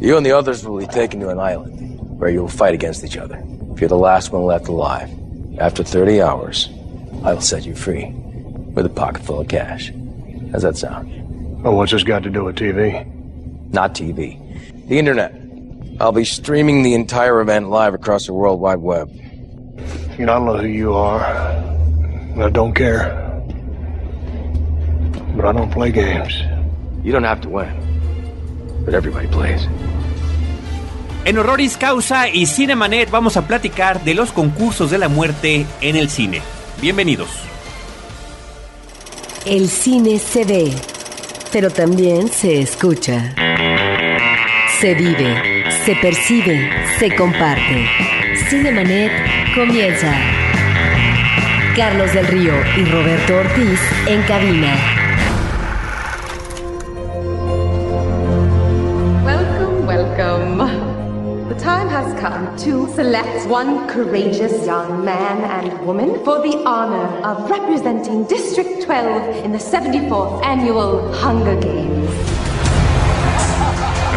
You and the others will be taken to an island where you will fight against each other. If you're the last one left alive, after 30 hours, I will set you free with a pocket full of cash. How's that sound? Well, what's this got to do with TV? Not TV. The internet. I'll be streaming the entire event live across the World Wide Web. You know, I don't know who you are. I don't care. But I don't play games. You don't have to win, but everybody plays. En Horroris Causa y Cinemanet vamos a platicar de los concursos de la muerte en el cine. Bienvenidos. El cine se ve, pero también se escucha. Se vive, se percibe, se comparte. Cinemanet comienza. Carlos del Río y Roberto Ortiz en cabina. To select one courageous young man and woman for the honor of representing District 12 in the 74th Annual Hunger Games.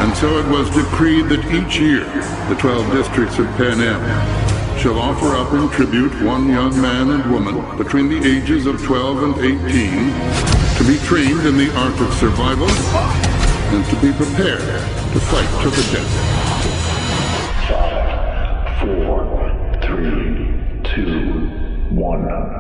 And so it was decreed that each year the 12 districts of Pan Am shall offer up in tribute one young man and woman between the ages of 12 and 18 to be trained in the art of survival and to be prepared to fight to the death. One.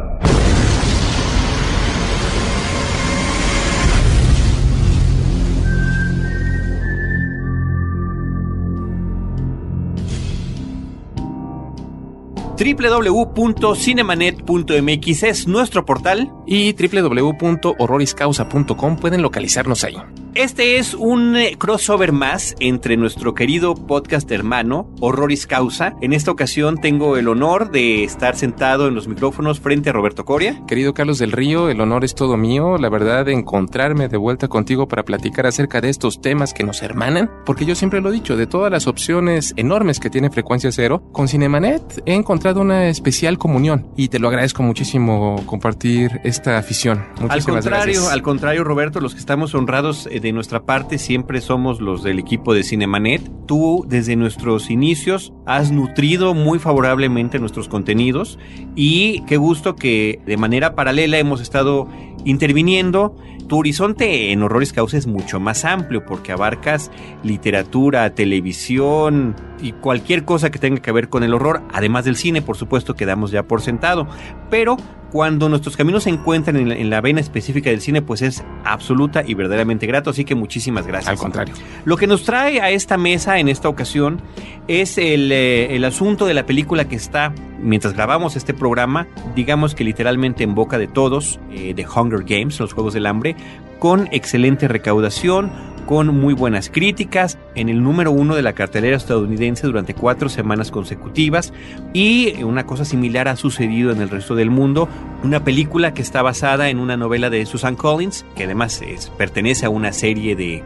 www.cinemanet.mx es nuestro portal. Y www.horroriscausa.com pueden localizarnos ahí. Este es un eh, crossover más entre nuestro querido podcast hermano, Horroris Causa. En esta ocasión tengo el honor de estar sentado en los micrófonos frente a Roberto Coria. Querido Carlos del Río, el honor es todo mío. La verdad, de encontrarme de vuelta contigo para platicar acerca de estos temas que nos hermanan. Porque yo siempre lo he dicho, de todas las opciones enormes que tiene Frecuencia Cero, con Cinemanet he encontrado una especial comunión. Y te lo agradezco muchísimo compartir esta afición. Muchísimas al contrario, gracias. al contrario, Roberto, los que estamos honrados eh, de nuestra parte siempre somos los del equipo de Cinemanet. Tú, desde nuestros inicios, has nutrido muy favorablemente nuestros contenidos y qué gusto que de manera paralela hemos estado interviniendo. Tu horizonte en Horroris Causa es mucho más amplio porque abarcas literatura, televisión y cualquier cosa que tenga que ver con el horror, además del cine, por supuesto, que damos ya por sentado. Pero cuando nuestros caminos se encuentran en la, en la vena específica del cine, pues es absoluta y verdaderamente grato. Así que muchísimas gracias. Al contrario. Lo que nos trae a esta mesa en esta ocasión es el, eh, el asunto de la película que está, mientras grabamos este programa, digamos que literalmente en boca de todos, eh, de Hunger Games, los Juegos del Hambre, con excelente recaudación, con muy buenas críticas, en el número uno de la cartelera estadounidense durante cuatro semanas consecutivas y una cosa similar ha sucedido en el resto del mundo, una película que está basada en una novela de Susan Collins, que además pertenece a una serie de,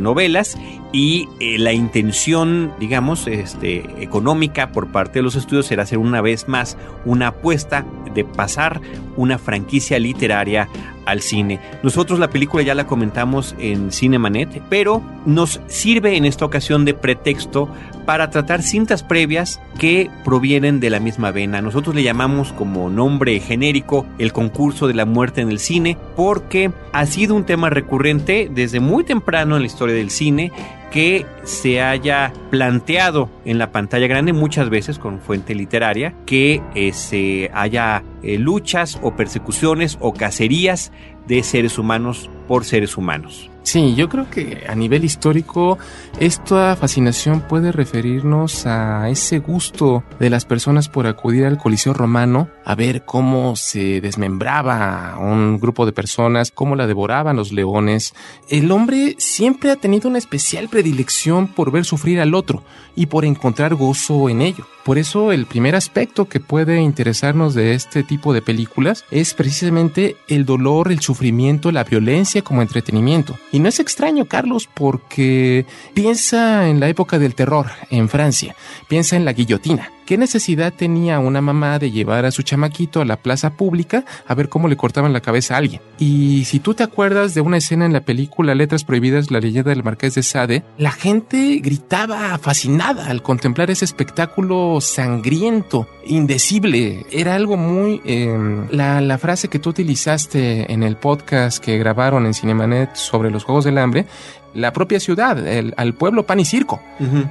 novelas y eh, la intención, digamos, este, económica por parte de los estudios será hacer una vez más una apuesta de pasar una franquicia literaria al cine. Nosotros la película ya la comentamos en Cinemanet, pero nos sirve en esta ocasión de pretexto para tratar cintas previas que provienen de la misma vena. Nosotros le llamamos como nombre genérico el concurso de la muerte en el cine porque ha sido un tema recurrente desde muy temprano en la historia del cine que se haya planteado en la pantalla grande muchas veces con fuente literaria que eh, se haya eh, luchas o persecuciones o cacerías de seres humanos por seres humanos. Sí, yo creo que a nivel histórico esta fascinación puede referirnos a ese gusto de las personas por acudir al Coliseo romano a ver cómo se desmembraba un grupo de personas, cómo la devoraban los leones. El hombre siempre ha tenido una especial predilección por ver sufrir al otro y por encontrar gozo en ello. Por eso el primer aspecto que puede interesarnos de este tipo de películas es precisamente el dolor, el sufrimiento, la violencia como entretenimiento. Y no es extraño, Carlos, porque piensa en la época del terror en Francia, piensa en la guillotina, ¿Qué necesidad tenía una mamá de llevar a su chamaquito a la plaza pública a ver cómo le cortaban la cabeza a alguien? Y si tú te acuerdas de una escena en la película Letras Prohibidas, la leyenda del Marqués de Sade, la gente gritaba fascinada al contemplar ese espectáculo sangriento, indecible. Era algo muy... eh, la, la frase que tú utilizaste en el podcast que grabaron en Cinemanet sobre los Juegos del Hambre, la propia ciudad, el- al pueblo pan y circo.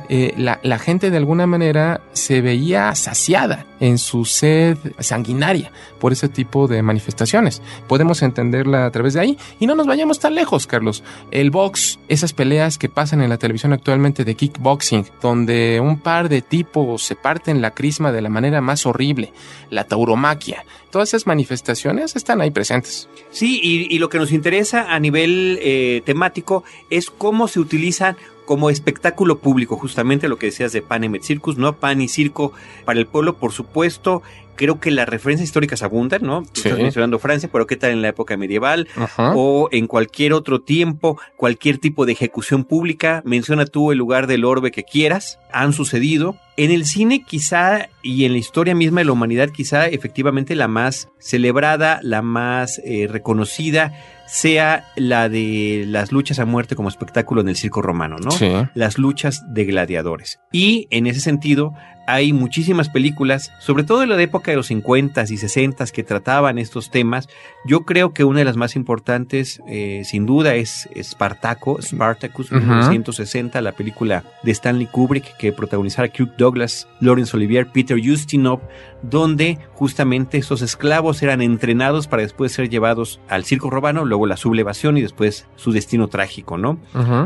Eh, la, la gente de alguna manera se veía saciada en su sed sanguinaria por ese tipo de manifestaciones. Podemos entenderla a través de ahí y no nos vayamos tan lejos, Carlos. El box, esas peleas que pasan en la televisión actualmente de kickboxing, donde un par de tipos se parten la crisma de la manera más horrible, la tauromaquia, todas esas manifestaciones están ahí presentes. Sí, y, lo que nos interesa a nivel eh, temático es cómo se utilizan como espectáculo público, justamente lo que decías de Pan et Circus, ¿no? Pan y circo para el pueblo, por supuesto. Creo que las referencias históricas abundan, ¿no? Sí. Estás mencionando Francia, pero ¿qué tal en la época medieval? Ajá. O en cualquier otro tiempo, cualquier tipo de ejecución pública. Menciona tú el lugar del orbe que quieras. Han sucedido. En el cine quizá y en la historia misma de la humanidad quizá efectivamente la más celebrada, la más eh, reconocida sea la de las luchas a muerte como espectáculo en el circo romano, ¿no? Sí. Las luchas de gladiadores. Y en ese sentido hay muchísimas películas, sobre todo en la época de los 50s y 60s que trataban estos temas. Yo creo que una de las más importantes, eh, sin duda, es Spartaco, Spartacus, Ujú. 1960, la película de Stanley Kubrick que protagonizara Kirk Douglas, Laurence Olivier, Peter Ustinov, donde justamente esos esclavos eran entrenados para después ser llevados al circo romano, luego la sublevación y después su destino trágico, ¿no?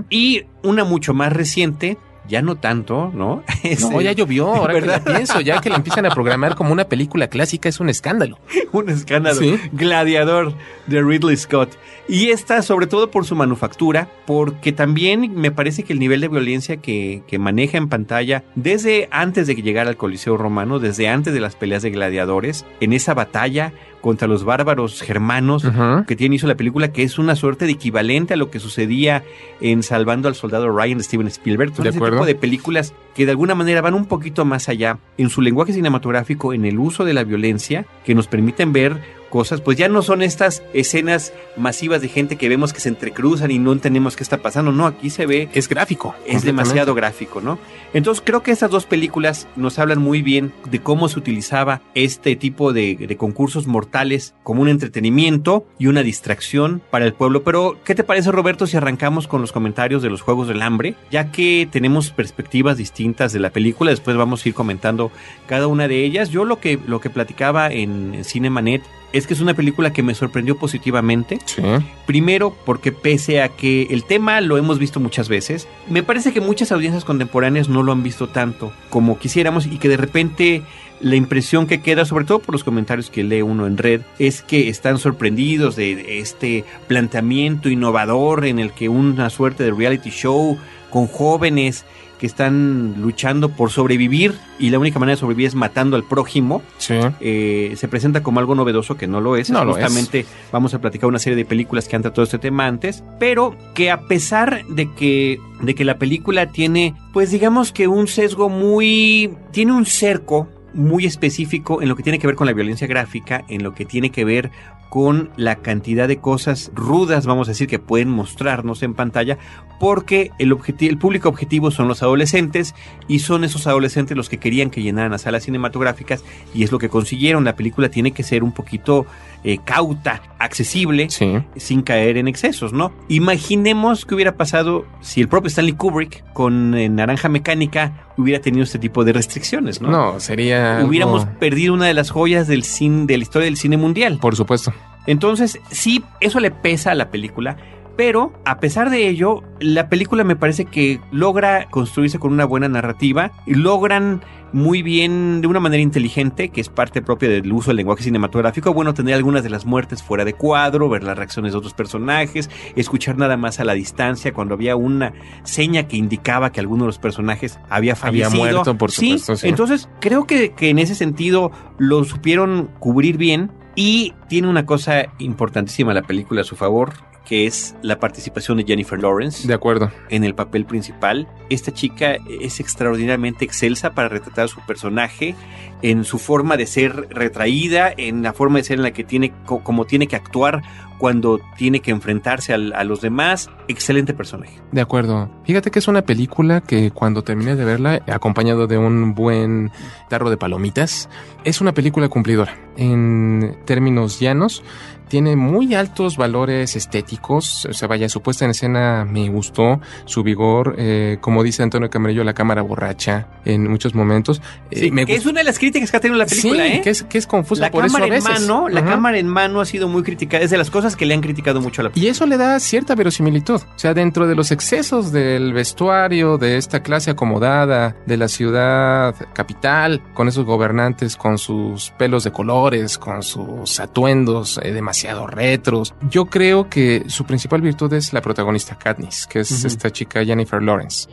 Y una mucho más reciente, ya no tanto, ¿no? Es, No, ya llovió, ahora que la pienso, ya que la empiezan a programar como una película clásica es un escándalo. un escándalo. Sí. Gladiador de Ridley Scott. Y esta, sobre todo por su manufactura, porque también me parece que el nivel de violencia que, que maneja en pantalla, desde antes de que llegara al Coliseo Romano, desde antes de las peleas de gladiadores, en esa batalla contra los bárbaros germanos, que tiene hizo la película, que es una suerte de equivalente a lo que sucedía en Salvando al Soldado Ryan de Steven Spielberg. Son De ese acuerdo. tipo de películas que de alguna manera van un poquito más allá en su lenguaje cinematográfico, en el uso de la violencia, que nos permiten ver cosas, pues ya no son estas escenas masivas de gente que vemos que se entrecruzan y no entendemos qué está pasando. No, aquí se ve Es gráfico. es demasiado gráfico, ¿no? Entonces creo que estas dos películas nos hablan muy bien de cómo se utilizaba este tipo de, de concursos mortales como un entretenimiento y una distracción para el pueblo. Pero, ¿qué te parece, Roberto, si arrancamos con los comentarios de los Juegos del Hambre? Ya que tenemos perspectivas distintas de la película, después vamos a ir comentando cada una de ellas. Yo lo que, lo que platicaba en Cinemanet es que es una película que me sorprendió positivamente. Sí. Primero, porque pese a que el tema lo hemos visto muchas veces, me parece que muchas audiencias contemporáneas no lo han visto tanto como quisiéramos y que de repente la impresión que queda, sobre todo por los comentarios que lee uno en red, es que están sorprendidos de este planteamiento innovador en el que una suerte de reality show con jóvenes que están luchando por sobrevivir y la única manera de sobrevivir es matando al prójimo Sí. eh, se presenta como algo novedoso que no lo es. No lo es. Justamente vamos a platicar una serie de películas que han tratado este tema antes, pero que a pesar de que, de que la película tiene, pues digamos que un sesgo muy... tiene un cerco muy específico en lo que tiene que ver con la violencia gráfica, en lo que tiene que ver con la cantidad de cosas rudas, vamos a decir, que pueden mostrarnos en pantalla, porque el, el público objetivo son los adolescentes y son esos adolescentes los que querían que llenaran las salas cinematográficas y es lo que consiguieron. La película tiene que ser un poquito eh, cauta, accesible, Sí. sin caer en excesos, ¿no? Imaginemos qué hubiera pasado si el propio Stanley Kubrick con eh, Naranja Mecánica hubiera tenido este tipo de restricciones, ¿no? No, sería. algo- Hubiéramos perdido una de las joyas del cine, de la historia del cine mundial. Por supuesto. Entonces, sí, eso le pesa a la película. Pero, a pesar de ello, la película me parece que logra construirse con una buena narrativa y logran muy bien, de una manera inteligente, que es parte propia del uso del lenguaje cinematográfico, bueno, tener algunas de las muertes fuera de cuadro, ver las reacciones de otros personajes, escuchar nada más a la distancia cuando había una seña que indicaba que alguno de los personajes había Había fallecido. muerto, por supuesto, sí. Entonces, creo que, que en ese sentido lo supieron cubrir bien y tiene una cosa importantísima la película a su favor, que es la participación de Jennifer Lawrence De acuerdo. en el papel principal. Esta chica es extraordinariamente excelsa para retratar a su personaje en su forma de ser retraída, en la forma de ser en la que tiene, co- como tiene que actuar cuando tiene que enfrentarse al- a los demás. Excelente personaje. De acuerdo. Fíjate que es una película que cuando terminé de verla, acompañado de un buen tarro de palomitas, es una película cumplidora. En términos llanos, tiene muy altos valores estéticos. O sea, vaya, su puesta en escena me gustó, su vigor, eh, como dice Antonio Camarillo, la cámara borracha en muchos momentos. Eh, Sí, me que es una de las críticas que ha tenido la película, sí, ¿eh? que es, que es confusa la por eso cámara en mano, la Ajá. cámara en mano ha sido muy criticada. Es de las cosas que le han criticado mucho a la Y eso le da cierta verosimilitud. O sea, dentro de los excesos del vestuario de esta clase acomodada de la ciudad capital, con esos gobernantes con sus pelos de colores, con sus atuendos eh, demasiado retros, yo creo que su principal virtud es la protagonista Katniss, que es esta chica Jennifer Lawrence.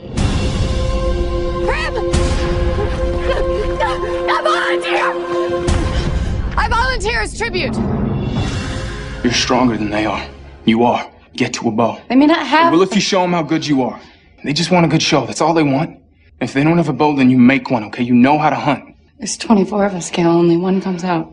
I volunteer! I volunteer as tribute! You're stronger than they are. You are. Get to a bow. They may not have. Well, if you show them how good you are, they just want a good show. That's all they want. If they don't have a bow, then you make one, okay? You know how to hunt. There's 24 of us, Gail. Only one comes out.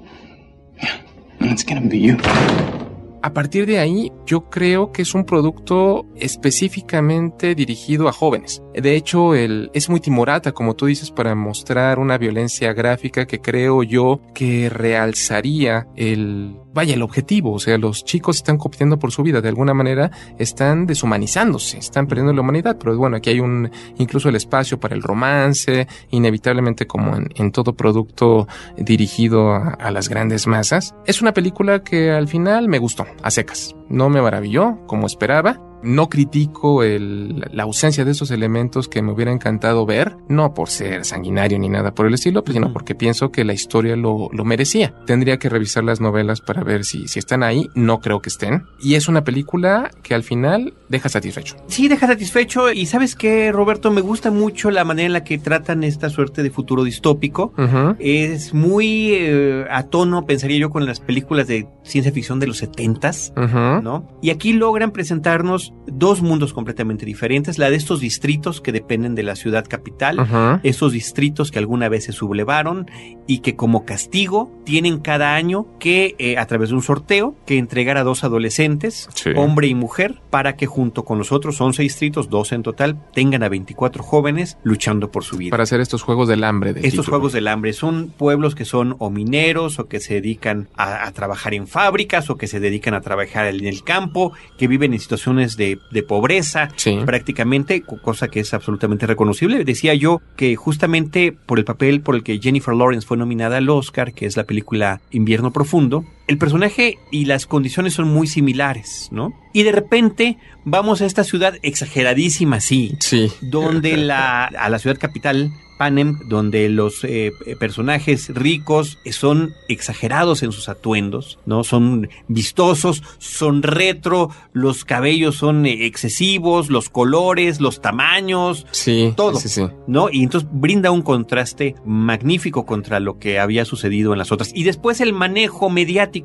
A partir de ahí, yo creo que es un producto específicamente dirigido a jóvenes. De hecho, el, es muy timorata, como tú dices, para mostrar una violencia gráfica que creo yo que realzaría el, vaya, el objetivo. O sea, los chicos están compitiendo por su vida. De alguna manera están deshumanizándose, están perdiendo la humanidad. Pero bueno, aquí hay un, incluso el espacio para el romance, inevitablemente como en, todo producto dirigido a, a las grandes masas. Es una película que al final me gustó, a secas. No me maravilló como esperaba. No critico el- la ausencia de esos elementos que me hubiera encantado ver, no por ser sanguinario ni nada por el estilo, pues, sino porque pienso que la historia lo, lo merecía. Tendría que revisar las novelas para ver si, si están ahí, no creo que estén. Y es una película que al final deja satisfecho. Sí, deja satisfecho. Y sabes qué, Roberto, me gusta mucho la manera en la que tratan esta suerte de futuro distópico. Es muy eh, a tono, pensaría yo, con las películas de ciencia ficción de los setentas, Ujú. ¿no? Y aquí logran presentarnos dos mundos completamente diferentes. La de estos distritos que dependen de la ciudad capital, esos distritos que alguna vez se sublevaron y que como castigo tienen cada año que, eh, a través de un sorteo, que entregar a dos adolescentes, Sí. hombre y mujer, para que junto con los otros 11 distritos, 12 en total, tengan a 24 jóvenes luchando por su vida. Para hacer estos juegos del hambre. Estos título. juegos del hambre son pueblos que son o mineros o que se dedican a, a trabajar en fábricas o que se dedican a trabajar en el campo, que viven en situaciones de, de pobreza Sí. prácticamente, co- cosa que es absolutamente reconocible. Decía yo que justamente por el papel por el que Jennifer Lawrence fue nominada al Oscar, que es la película Invierno Profundo, el personaje y las condiciones son muy similares, ¿no? Y de repente vamos a esta ciudad exageradísima, sí, Sí. donde la, a la ciudad capital, Panem, donde los eh, personajes ricos son exagerados en sus atuendos, ¿no? Son vistosos, son retro, los cabellos son excesivos, los colores, los tamaños, Sí. Todo. Sí, sí. ¿no? Y entonces brinda un contraste magnífico contra lo que había sucedido en las otras. Y después el manejo mediático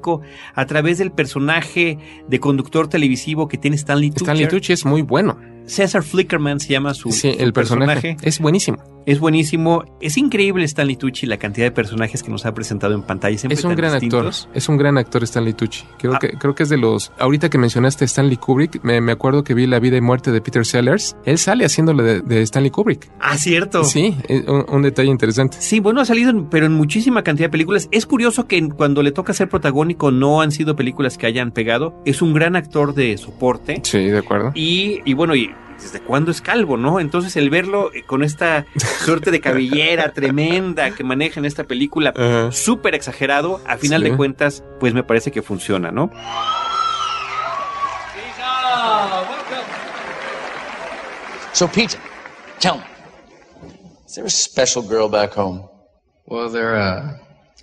a través del personaje de conductor televisivo que tiene Stanley Tucci. Stanley Tucci es muy bueno. César Flickerman se llama su, Sí, su el personaje, es buenísimo. Es buenísimo. Es increíble Stanley Tucci la cantidad de personajes que nos ha presentado en pantalla. siempre Es un gran distintos. actor. Es un gran actor Stanley Tucci. Creo Ah. que creo que es de los. Ahorita que mencionaste a Stanley Kubrick, me, me acuerdo que vi La vida y muerte de Peter Sellers. Él sale haciéndole de, de Stanley Kubrick. Ah, cierto. Sí, es un, un detalle interesante. Sí, bueno, ha salido, en- pero en muchísima cantidad de películas. Es curioso que cuando le toca ser protagónico no han sido películas que hayan pegado. Es un gran actor de soporte. Sí, de acuerdo. Y, y bueno, y desde cuándo es calvo, ¿no? Entonces el verlo eh, con esta suerte de cabellera tremenda que maneja en esta película, Ajá. súper exagerado, a final Sí. de cuentas, pues me parece que funciona, ¿no? So, Peter, tell me, is there a special girl back home? Well, there, uh,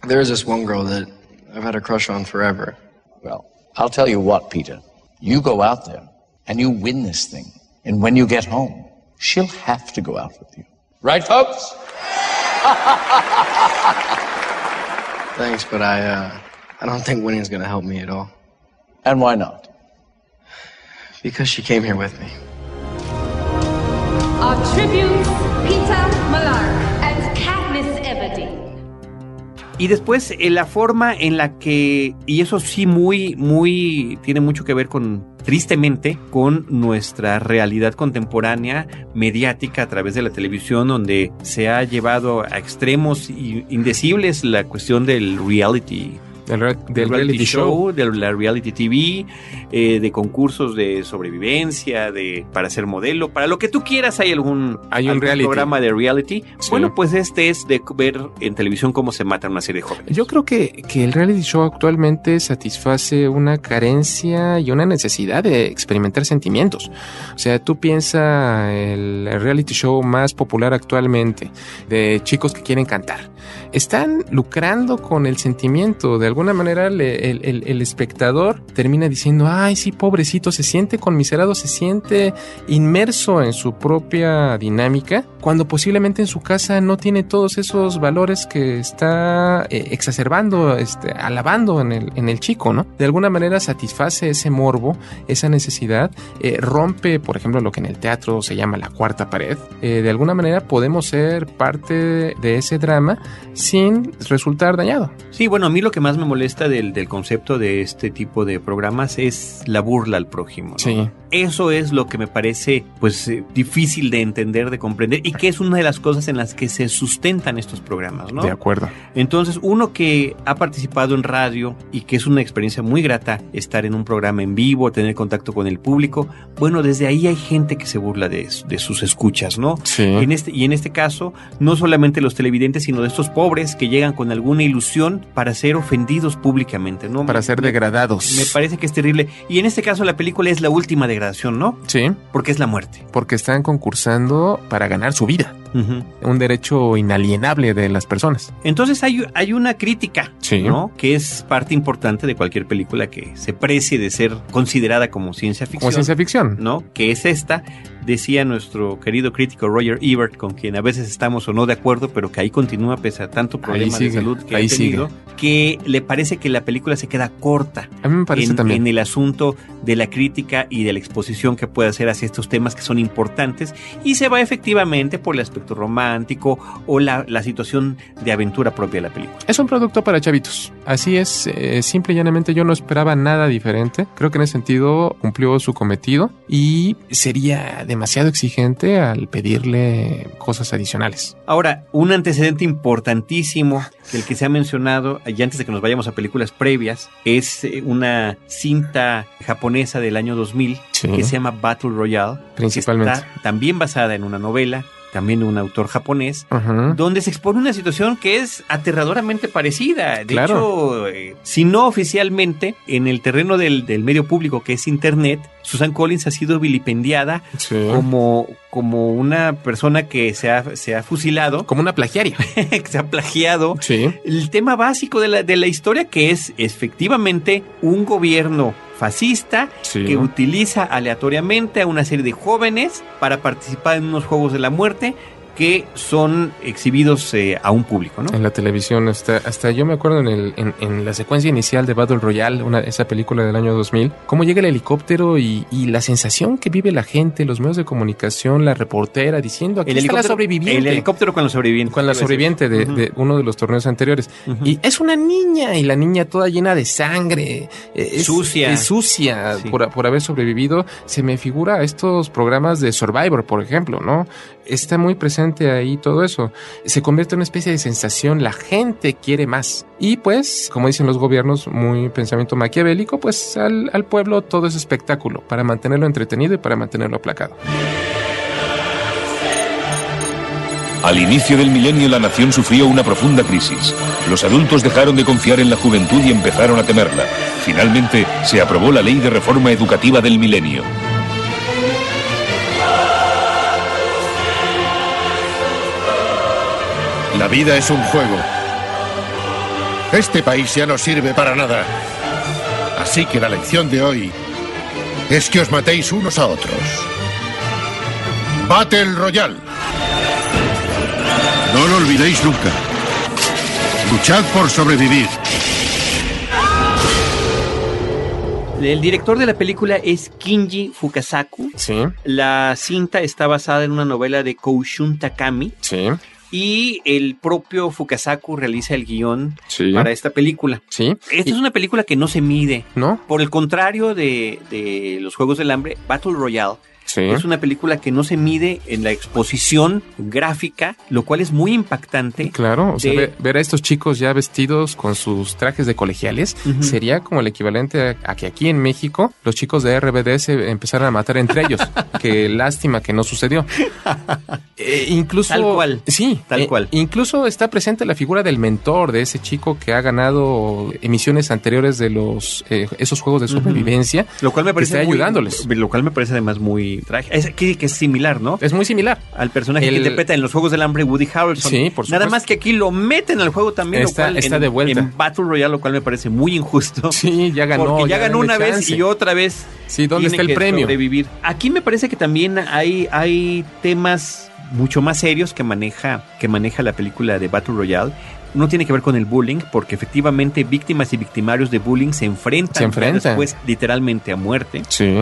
there is this one girl that I've had a crush on forever. Well, I'll tell you what, Peter. You go out there and you win this thing. And when you get home, she'll have to go out with you. Right, folks? Thanks, but I, uh, I don't think winning's gonna help me at all. And why not? Because she came here with me. Our tributes, Peter Malark and Katniss Everdeen. Y después eh, la forma en la que, y eso sí muy, muy, tiene mucho que ver con, tristemente, con nuestra realidad contemporánea mediática a través de la televisión, donde se ha llevado a extremos indecibles la cuestión del reality. Del, re- del reality show. de la reality TV, eh, de concursos de sobrevivencia, de para ser modelo, para lo que tú quieras hay algún, Hay un algún reality. programa de reality. Sí. Bueno, pues este es de ver en televisión cómo se matan una serie de jóvenes. Yo creo que, que el reality show actualmente satisface una carencia y una necesidad de experimentar sentimientos. O sea, tú piensa el reality show más popular actualmente de chicos que quieren cantar. Están lucrando con el sentimiento. De alguna manera el- el espectador termina diciendo, ay, sí, pobrecito, se siente conmiserado, se siente inmerso en su propia dinámica, cuando posiblemente en su casa no tiene todos esos valores que está eh, exacerbando, este, alabando en el, en el chico, ¿no? De alguna manera satisface ese morbo, esa necesidad, eh, rompe, por ejemplo, lo que en el teatro se llama la cuarta pared. Eh, de alguna manera podemos ser parte de ese drama sin resultar dañado. Sí, bueno, a mí lo que más me molesta del, del concepto de este tipo de programas es la burla al prójimo. ¿no? Sí. Eso es lo que me parece pues eh, difícil de entender, de comprender y que es una de las cosas en las que se sustentan estos programas, ¿no? De acuerdo. Entonces, uno que ha participado en radio y que es una experiencia muy grata estar en un programa en vivo, tener contacto con el público, bueno, desde ahí hay gente que se burla de, de sus escuchas, ¿no? Sí. En este, y en este caso, no solamente los televidentes, sino de estos pobres que llegan con alguna ilusión para ser ofendidos públicamente, ¿no? Para ser degradados. Me parece que es terrible. Y en este caso, la película es la última degradación, ¿no? Sí. Porque es la muerte. Porque están concursando para ganar su vida. Un derecho inalienable de las personas. Entonces hay, hay una crítica, Sí. ¿no? Que es parte importante de cualquier película que se precie de ser considerada como ciencia ficción. Como ciencia ficción. ¿no? Que es esta, decía nuestro querido crítico Roger Ebert, con quien a veces estamos o no de acuerdo, pero que ahí continúa pese a tanto problema sigue, de salud que ha tenido, sigue. que le parece que la película se queda corta A mí me parece en, también. en el asunto de la crítica y de la exposición que puede hacer hacia estos temas que son importantes y se va efectivamente por el aspecto romántico o la, la situación de aventura propia de la película. Es un producto para chavitos. Así es, eh, simple y llanamente yo no esperaba nada diferente. Creo que en ese sentido cumplió su cometido y sería demasiado exigente al pedirle cosas adicionales. Ahora, un antecedente importantísimo del que se ha mencionado, y antes de que nos vayamos a películas previas, es eh, una cinta japonesa del año 2000 Sí. que se llama Battle Royale. Principalmente. Está también basada en una novela, también un autor japonés, donde se expone una situación que es aterradoramente parecida. De Claro. hecho, eh, si no oficialmente, en el terreno del, del medio público que es Internet, Susan Collins ha sido vilipendiada Sí. como, como una persona que se ha, se ha fusilado, Como una plagiaria. que se ha plagiado. Sí. El tema básico de la, de la historia que es efectivamente un gobierno fascista Sí. que utiliza aleatoriamente a una serie de jóvenes para participar en unos juegos de la muerte que son exhibidos eh, a un público, ¿no? En la televisión, hasta, hasta yo me acuerdo en, el, en, en la secuencia inicial de Battle Royale, una, esa película del año 2000, cómo llega el helicóptero y, y la sensación que vive la gente, los medios de comunicación, la reportera diciendo aquí está la sobreviviente. el helicóptero con los sobrevivientes. con la sobreviviente de, uno de los torneos anteriores. Y es una niña, y la niña toda llena de sangre. eh, es- Sucia. Es sucia Sí. por, por haber sobrevivido. Se me figura estos programas de Survivor, por ejemplo, ¿no? Está muy presente ahí todo eso. Se convierte en una especie de sensación, la gente quiere más. Y pues, como dicen los gobiernos, muy pensamiento maquiavélico, pues al pueblo todo es espectáculo, para mantenerlo entretenido y para mantenerlo aplacado. Al inicio del milenio la nación sufrió una profunda crisis. Los adultos dejaron de confiar en la juventud y empezaron a temerla. Finalmente se aprobó la ley de reforma educativa del milenio. La vida es un juego. Este país ya no sirve para nada. Así que la lección de hoy es que os matéis unos a otros. Battle Royale. No lo olvidéis nunca. Luchad por sobrevivir. El director de la película es Kinji Fukasaku. Sí. La cinta está basada en una novela de Koushun Takami. Sí. Y el propio Fukasaku realiza el guion Sí. para esta película. Sí. Esta es una película que no se mide. ¿No? Por el contrario de, de los Juegos del Hambre, Battle Royale Sí. es una película que no se mide en la exposición gráfica, lo cual es muy impactante. Claro, o sea, de- ver a estos chicos ya vestidos con sus trajes de colegiales sería como el equivalente a, a que aquí en México los chicos de RBD se empezaran a matar entre ellos. Qué lástima que no sucedió. Eh, incluso Tal cual. Sí, Tal eh, cual. Incluso está presente la figura del mentor de ese chico que ha ganado emisiones anteriores de los eh, esos juegos de supervivencia. Lo cual me que parece está muy- ayudándoles. Lo cual me parece además muy trágico. Es, que, que es similar, ¿no? Es muy similar. Al personaje El- que interpreta en los Juegos del Hambre Woody Harrelson. Sí, por Nada supuesto. más que aquí lo meten al juego también. Está- lo cual está en, de vuelta. En Battle Royale, lo cual me parece muy injusto. Sí, ya ganó. Porque ya, ganó denle una vez y otra vez. Sí, ¿dónde está el premio? Sobrevivir. Aquí me parece que también hay, hay temas mucho más serios que maneja, que maneja la película de Battle Royale. Uno tiene que ver con el bullying, porque efectivamente víctimas y victimarios de bullying se enfrentan, Se enfrentan. ya después literalmente a muerte. Sí.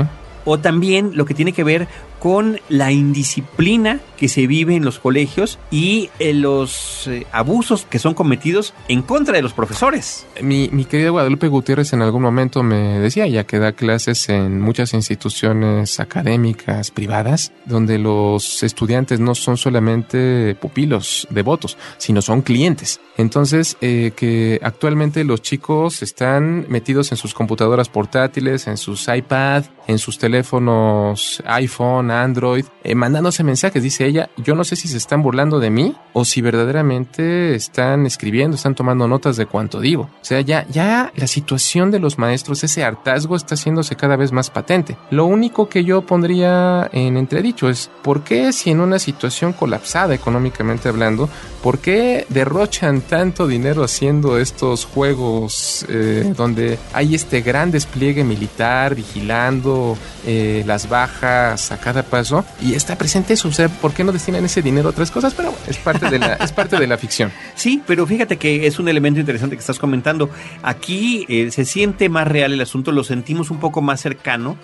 O también lo que tiene que ver con la indisciplina que se vive en los colegios y eh, los eh, abusos que son cometidos en contra de los profesores. Mi, mi querida Guadalupe Gutiérrez en algún momento me decía, ya que da clases en muchas instituciones académicas privadas, donde los estudiantes no son solamente pupilos devotos, sino son clientes. Entonces, eh, que actualmente los chicos están metidos en sus computadoras portátiles, en sus iPad, en sus teléfonos iPhone, Android, eh, mandándose mensajes, dice ella, yo no sé si se están burlando de mí o si verdaderamente están escribiendo, están tomando notas de cuanto digo. O sea, ya, ya la situación de los maestros, ese hartazgo está haciéndose cada vez más patente. Lo único que yo pondría en entredicho es, ¿por qué si en una situación colapsada económicamente hablando, ¿por qué derrochan tanto dinero haciendo estos juegos eh, donde hay este gran despliegue militar vigilando eh, las bajas a cada paso y está presente eso? O sea, ¿por qué no destinan ese dinero a otras cosas? Pero bueno, es parte de la, es parte de la ficción. Sí, pero fíjate que es un elemento interesante que estás comentando. Aquí eh, se siente más real el asunto, lo sentimos un poco más cercano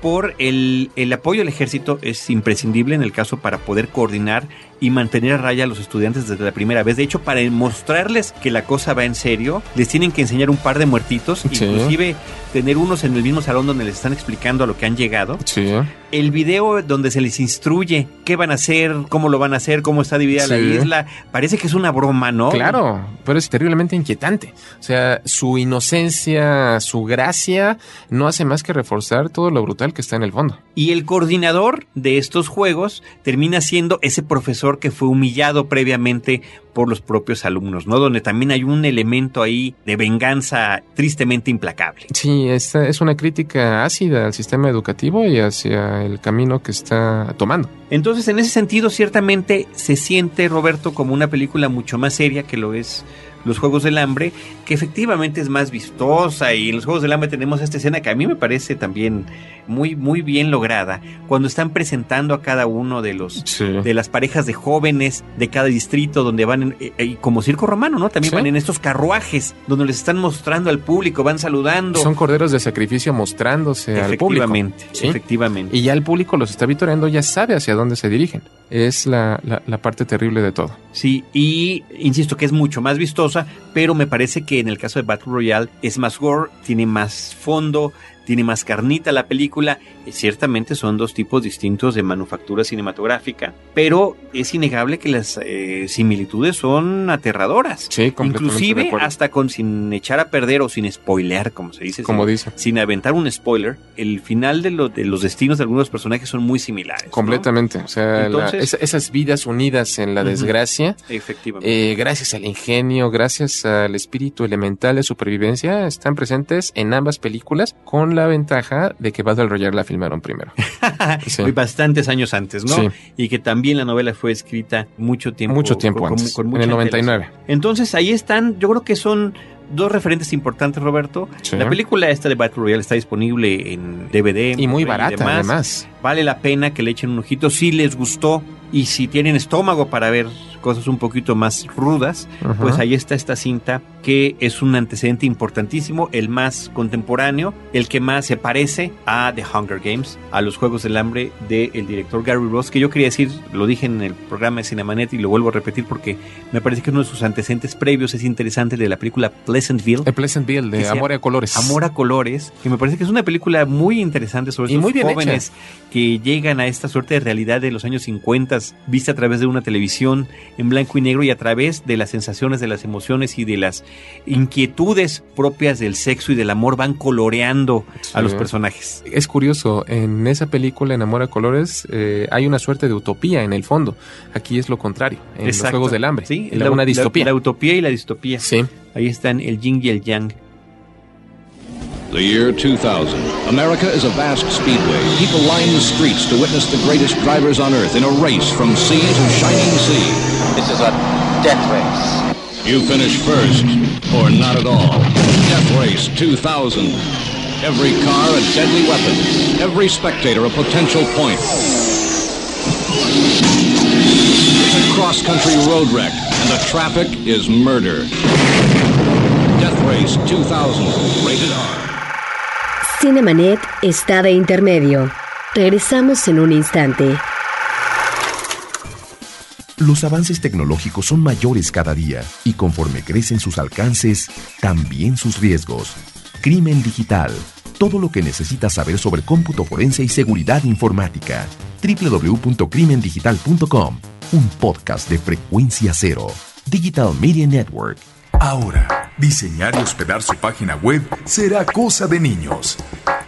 por el, el apoyo al ejército es imprescindible en el caso para poder coordinar y mantener a raya a los estudiantes desde la primera vez. De hecho, para mostrarles que la cosa va en serio, les tienen que enseñar un par de muertitos, Sí. inclusive tener unos en el mismo salón donde les están explicando a lo que han llegado. Sí. El video donde se les instruye qué van a hacer, cómo lo van a hacer, cómo está dividida la isla, parece que es una broma, ¿no? Claro, pero es terriblemente inquietante. O sea, su inocencia, su gracia, no hace más que reforzar todo lo brutal que está en el fondo. Y el coordinador de estos juegos termina siendo ese profesor que fue humillado previamente por los propios alumnos, ¿no? Donde también hay un elemento ahí de venganza tristemente implacable. Sí, esta es una crítica ácida al sistema educativo y hacia el camino que está tomando. Entonces, en ese sentido, ciertamente se siente, Roberto, como una película mucho más seria que lo es los Juegos del Hambre, que efectivamente es más vistosa y en los Juegos del Hambre tenemos esta escena que a mí me parece también muy muy bien lograda, cuando están presentando a cada uno de los de las parejas de jóvenes de cada distrito donde van en- eh, eh, como circo romano, ¿no? También Sí. van en estos carruajes donde les están mostrando al público, van saludando. Son corderos de sacrificio mostrándose al público. Efectivamente, Sí. efectivamente. Y ya el público los está vitoreando, ya sabe hacia dónde se dirigen. Es la, la- la parte terrible de todo. Sí, y insisto que es mucho más pero me parece que en el caso de Battle Royale es más gore, tiene más fondo, tiene más carnita la película. Eh, Ciertamente son dos tipos distintos de manufactura cinematográfica, pero es innegable que las eh, similitudes son aterradoras. Sí, completamente Inclusive hasta con sin echar a perder o sin spoilear, como se dice. Como sin, dice. Sin aventar un spoiler, el final de, lo- de los destinos de algunos personajes son muy similares. ¿no? Completamente. O sea, la- Entonces- esa- esas vidas unidas en la desgracia, Efectivamente. eh, gracias al ingenio, gracias al espíritu elemental de supervivencia, están presentes en ambas películas con la ventaja de que Battle Royale la filmaron primero. Sí. Bastantes años antes, ¿no? Sí. Y que también la novela fue escrita mucho tiempo. Mucho tiempo con- antes, con en mucha el 99. antelación. Entonces ahí están, yo creo que son dos referentes importantes, Roberto. Sí. La película esta de Battle Royale está disponible en DVD. Y muy barata, demás. además. Vale la pena que le echen un ojito si les gustó y si tienen estómago para ver cosas un poquito más rudas, pues ahí está esta cinta que es un antecedente importantísimo, el más contemporáneo, el que más se parece a The Hunger Games, a los Juegos del Hambre del director Gary Ross, que yo quería decir, lo dije en el programa de Cinemanet y lo vuelvo a repetir porque me parece que uno de sus antecedentes previos es interesante de la película Pleasantville. El Pleasantville, de Amor a Colores. Amor a Colores, que me parece que es una película muy interesante sobre estos jóvenes que llegan a esta suerte de realidad de los años 50, vista a través de una televisión en blanco y negro y a través de las sensaciones, de las emociones y de las inquietudes propias del sexo y del amor van coloreando a los personajes. Es curioso, en esa película, En Amor a Colores, eh, hay una suerte de utopía en el fondo. Aquí es lo contrario, en los Juegos del Hambre. Sí, la, una distopía. La, utopía y la distopía. Sí. Ahí están el yin y el yang. The year 2000. America is a vast speedway. People line the streets to witness the greatest drivers on earth in a race from sea to shining sea. This is a death race. You finish first, or not at all. Death Race 2000. Every car a deadly weapon. Every spectator a potential point. It's a cross-country road wreck, and the traffic is murder. Death Race 2000. Rated R. Cinemanet está de intermedio. Regresamos en un instante. Los avances tecnológicos son mayores cada día y conforme crecen sus alcances, también sus riesgos. Crimen digital. Todo lo que necesitas saber sobre cómputo forense y seguridad informática. www.crimendigital.com. Un podcast de frecuencia cero. Digital Media Network. Ahora, diseñar y hospedar su página web será cosa de niños.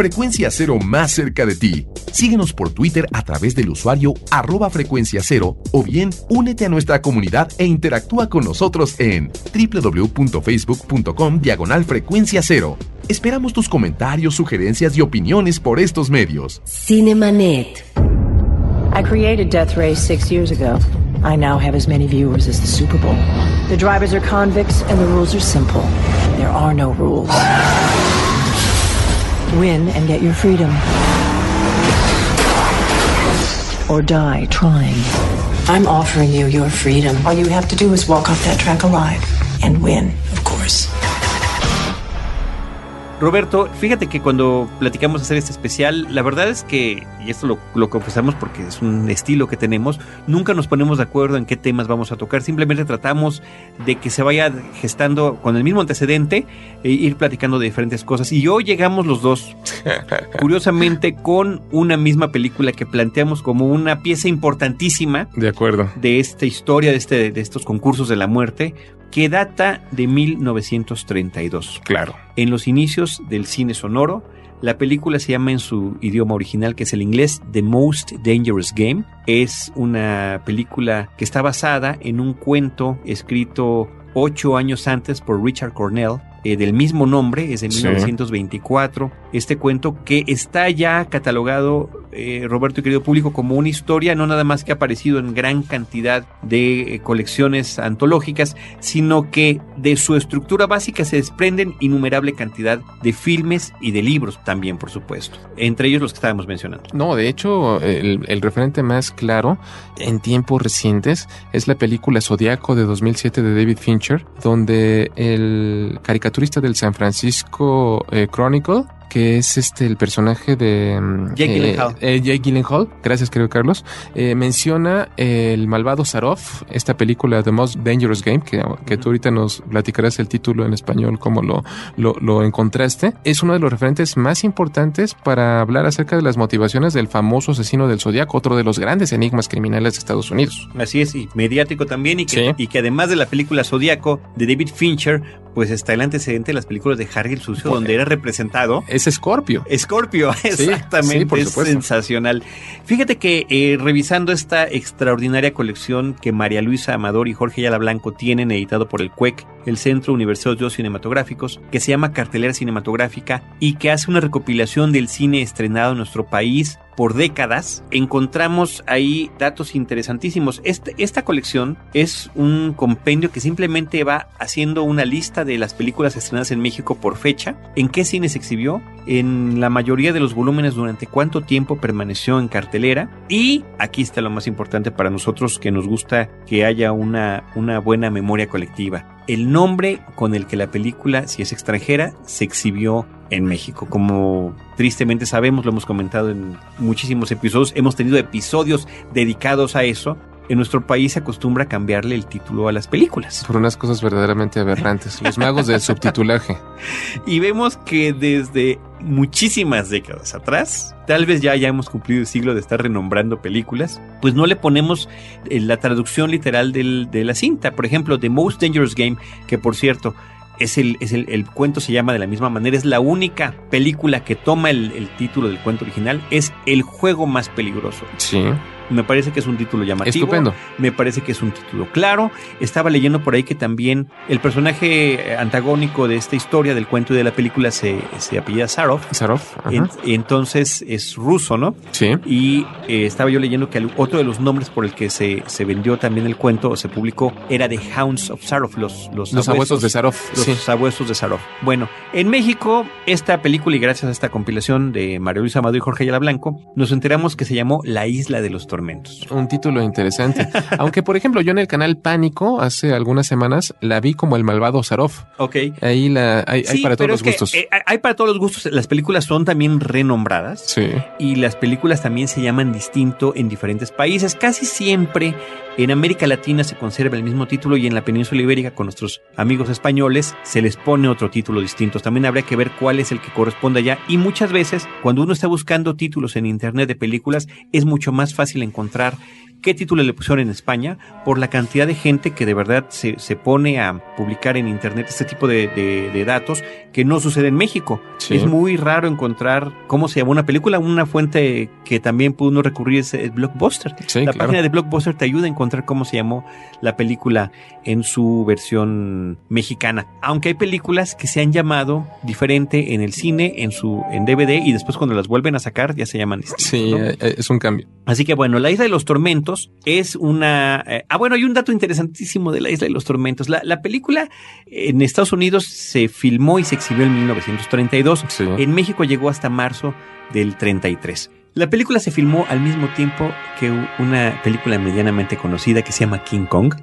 Frecuencia Cero más cerca de ti. Síguenos por Twitter a través del usuario arroba frecuencia cero o bien únete a nuestra comunidad e interactúa con nosotros en www.facebook.com diagonal frecuencia cero. Esperamos tus comentarios, sugerencias y opiniones por estos medios. Cinemanet. I created Death Race six years ago. I now have as many viewers as the Super Bowl. The drivers are convicts and the rules are simple. There are no rules. Win and get your freedom. Or die trying. I'm offering you your freedom. All you have to do is walk off that track alive. And win, of course. Roberto, fíjate que cuando platicamos hacer este especial, la verdad es que, y esto lo, lo, confesamos porque es un estilo que tenemos, nunca nos ponemos de acuerdo en qué temas vamos a tocar, simplemente tratamos de que se vaya gestando con el mismo antecedente e ir platicando de diferentes cosas. Y hoy llegamos los dos, curiosamente, con una misma película que planteamos como una pieza importantísima. De acuerdo. De esta historia, de, este, de estos concursos de la muerte, que data de 1932. Claro. En los inicios del cine sonoro, la película se llama en su idioma original, que es el inglés, The Most Dangerous Game. Es una película que está basada en un cuento escrito ocho años antes por Richard Cornell, eh, del mismo nombre, es de 1924. Este cuento que está ya catalogado, eh, Roberto y querido público, como una historia, no nada más que ha aparecido en gran cantidad de eh, colecciones antológicas, sino que de su estructura básica se desprenden innumerable cantidad de filmes y de libros también, por supuesto. Entre ellos los que estábamos mencionando. No, de hecho, el, el referente más claro en tiempos recientes es la película Zodiaco de 2007 de David Fincher, donde el caricaturista del San Francisco eh, Chronicle que es este el personaje de Jake Gyllenhaal. Eh, Jake Gyllenhaal, gracias querido Carlos, eh, menciona el malvado Sarov, esta película The Most Dangerous Game, que, que tú ahorita nos platicarás el título en español, cómo lo, lo, lo, encontraste. Es uno de los referentes más importantes para hablar acerca de las motivaciones del famoso asesino del Zodíaco, otro de los grandes enigmas criminales de Estados Unidos. Así es, y mediático también, y que, y que además de la película Zodíaco de David Fincher, pues está el antecedente de las películas de Harry el Sucio, donde era representado. Es Scorpio. Scorpio, exactamente. Sí, es sensacional. Fíjate que eh, revisando esta extraordinaria colección que María Luisa Amador y Jorge Yala Blanco tienen editado por el CUEC, el Centro Universitario Cinematográficos, que se llama Cartelera Cinematográfica y que hace una recopilación del cine estrenado en nuestro país por décadas, encontramos ahí datos interesantísimos. Este- esta colección es un compendio que simplemente va haciendo una lista de las películas estrenadas en México por fecha, en qué cine se exhibió, en la mayoría de los volúmenes durante cuánto tiempo permaneció en cartelera y aquí está lo más importante para nosotros que nos gusta que haya una buena memoria colectiva. El nombre con el que la película, si es extranjera, se exhibió en México. Como tristemente sabemos, lo hemos comentado en muchísimos episodios, hemos tenido episodios dedicados a eso. En nuestro país se acostumbra a cambiarle el título a las películas. Por unas cosas verdaderamente aberrantes. Los magos del subtitulaje. Y vemos que desde muchísimas décadas atrás, tal vez ya hayamos cumplido el siglo de estar renombrando películas, pues no le ponemos eh, la traducción literal del- de la cinta. Por ejemplo, The Most Dangerous Game, que por cierto, es el, es el, el cuento se llama de la misma manera, es la única película que toma el, el título del cuento original, es El juego más peligroso. Sí. Me parece que es un título llamativo. Estupendo. Me parece que es un título claro. Estaba leyendo por ahí que también el personaje eh, antagónico de esta historia, del cuento y de la película, se, se apellida Sarov. Sarov. En- entonces es ruso, ¿no? Sí. Y eh, estaba yo leyendo que otro de los nombres por el que se, se vendió también el cuento o se publicó era The Hounds of Sarov, los, los, de Sarov, Los sí. sabuesos de Sarov. Bueno, en México, esta película, y gracias a esta compilación de Mario Luis Amado y Jorge Ayala Blanco, nos enteramos que se llamó La Isla de los Tormentos. Un título interesante. Aunque, por ejemplo, yo en el canal Pánico hace algunas semanas la vi como el malvado Sarov. Ok. Ahí la hay, para todos los que, gustos. eh, hay para todos los gustos. Las películas son también renombradas. Sí. Y las películas también se llaman distinto en diferentes países. Casi siempre en América Latina se conserva el mismo título y en la península ibérica con nuestros amigos españoles se les pone otro título distinto. También habría que ver cuál es el que corresponde allá. Y muchas veces cuando uno está buscando títulos en internet de películas es mucho más fácil encontrar qué título le pusieron en España por la cantidad de gente que de verdad se, se pone a publicar en internet este tipo de, de- de datos que no sucede en México. Sí. Es muy raro encontrar cómo se llama una película. Una fuente que también pudo uno recurrir es el Blockbuster. Sí, la claro. página de Blockbuster te ayuda a encontrar cómo se llamó la película en su versión mexicana. Aunque hay películas que se han llamado diferente en el cine, en su en DVD y después cuando las vuelven a sacar ya se llaman distinto. Sí, eh, eh, es un cambio. Así que bueno, la Isla de los Tormentos es una... eh, ah, bueno, hay un dato interesantísimo de la Isla de los Tormentos. La, la película en Estados Unidos se filmó y se exhibió en 1932. En México llegó hasta marzo del 33. La película se filmó al mismo tiempo que una película medianamente conocida que se llama King Kong.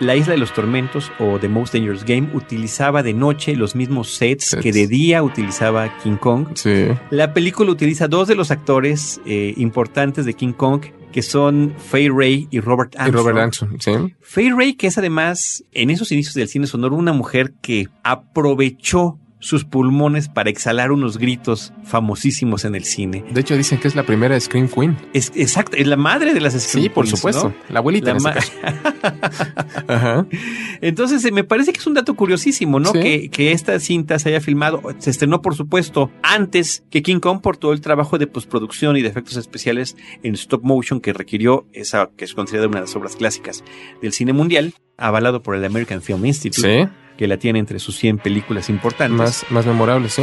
La Isla de los Tormentos o The Most Dangerous Game utilizaba de noche los mismos sets, Sets. que de día utilizaba King Kong. Sí. La película utiliza dos de los actores eh, importantes de King Kong, que son Fay Ray y Robert Y Armstrong. Robert Armstrong, sí. Fay Ray, que es además, en esos inicios del cine sonoro, una mujer que aprovechó sus pulmones para exhalar unos gritos famosísimos en el cine. De hecho, dicen que es la primera Scream Queen. Es, exacto, es la madre de las Sí, por Queens, supuesto. ¿no? La abuelita en La caso. Ajá. Entonces, eh, me parece que es un dato curiosísimo, ¿no? Sí. Que, que esta cinta se haya filmado, se estrenó, por supuesto, antes que King Kong por todo el trabajo de postproducción y de efectos especiales en stop motion que requirió esa que es considerada una de las obras clásicas del cine mundial, avalado por el American Film Institute. Sí. Que la tiene entre sus 100 películas importantes. Más, más memorable, sí.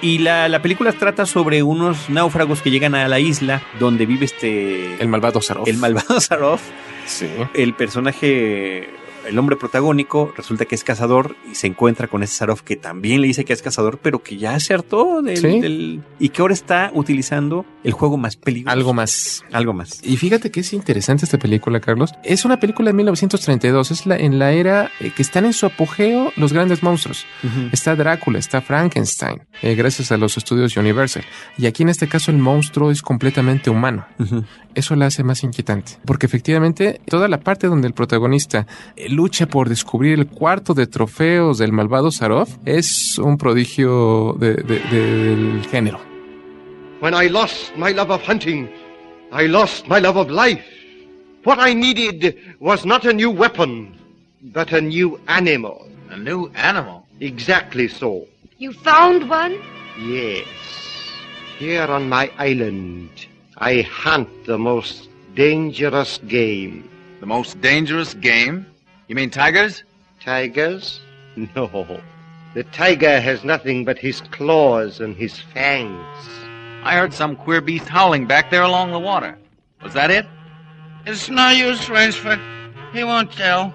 Y la, la película trata sobre unos náufragos que llegan a la isla donde vive este. El malvado Sarov. El malvado Sarov. Sí. El personaje, el hombre protagónico, resulta que es cazador y se encuentra con ese Sarov que también le dice que es cazador, pero que ya se hartó del, Sí. del- y que ahora está utilizando el juego más peligroso. Algo más. Algo más. Y fíjate que es interesante esta película, Carlos. Es una película de 1932. Es la, en la era eh, que están en su apogeo los grandes monstruos. Está Drácula, está Frankenstein, eh, gracias a los estudios Universal. Y aquí en este caso el monstruo es completamente humano. Eso la hace más inquietante. Porque efectivamente toda la parte donde el protagonista eh, lucha por descubrir el cuarto de trofeos del malvado Sarov es un prodigio de- de- de- del género. When I lost my love of hunting, I lost my love of life. What I needed was not a new weapon, but a new animal. A new animal? Exactly so. You found one? Yes. Here on my island, I hunt the most dangerous game. The most dangerous game? You mean tigers? Tigers? No. The tiger has nothing but his claws and his fangs. I heard some queer beast howling back there along the water. Was that it? It's no use, Rainsford. He won't tell.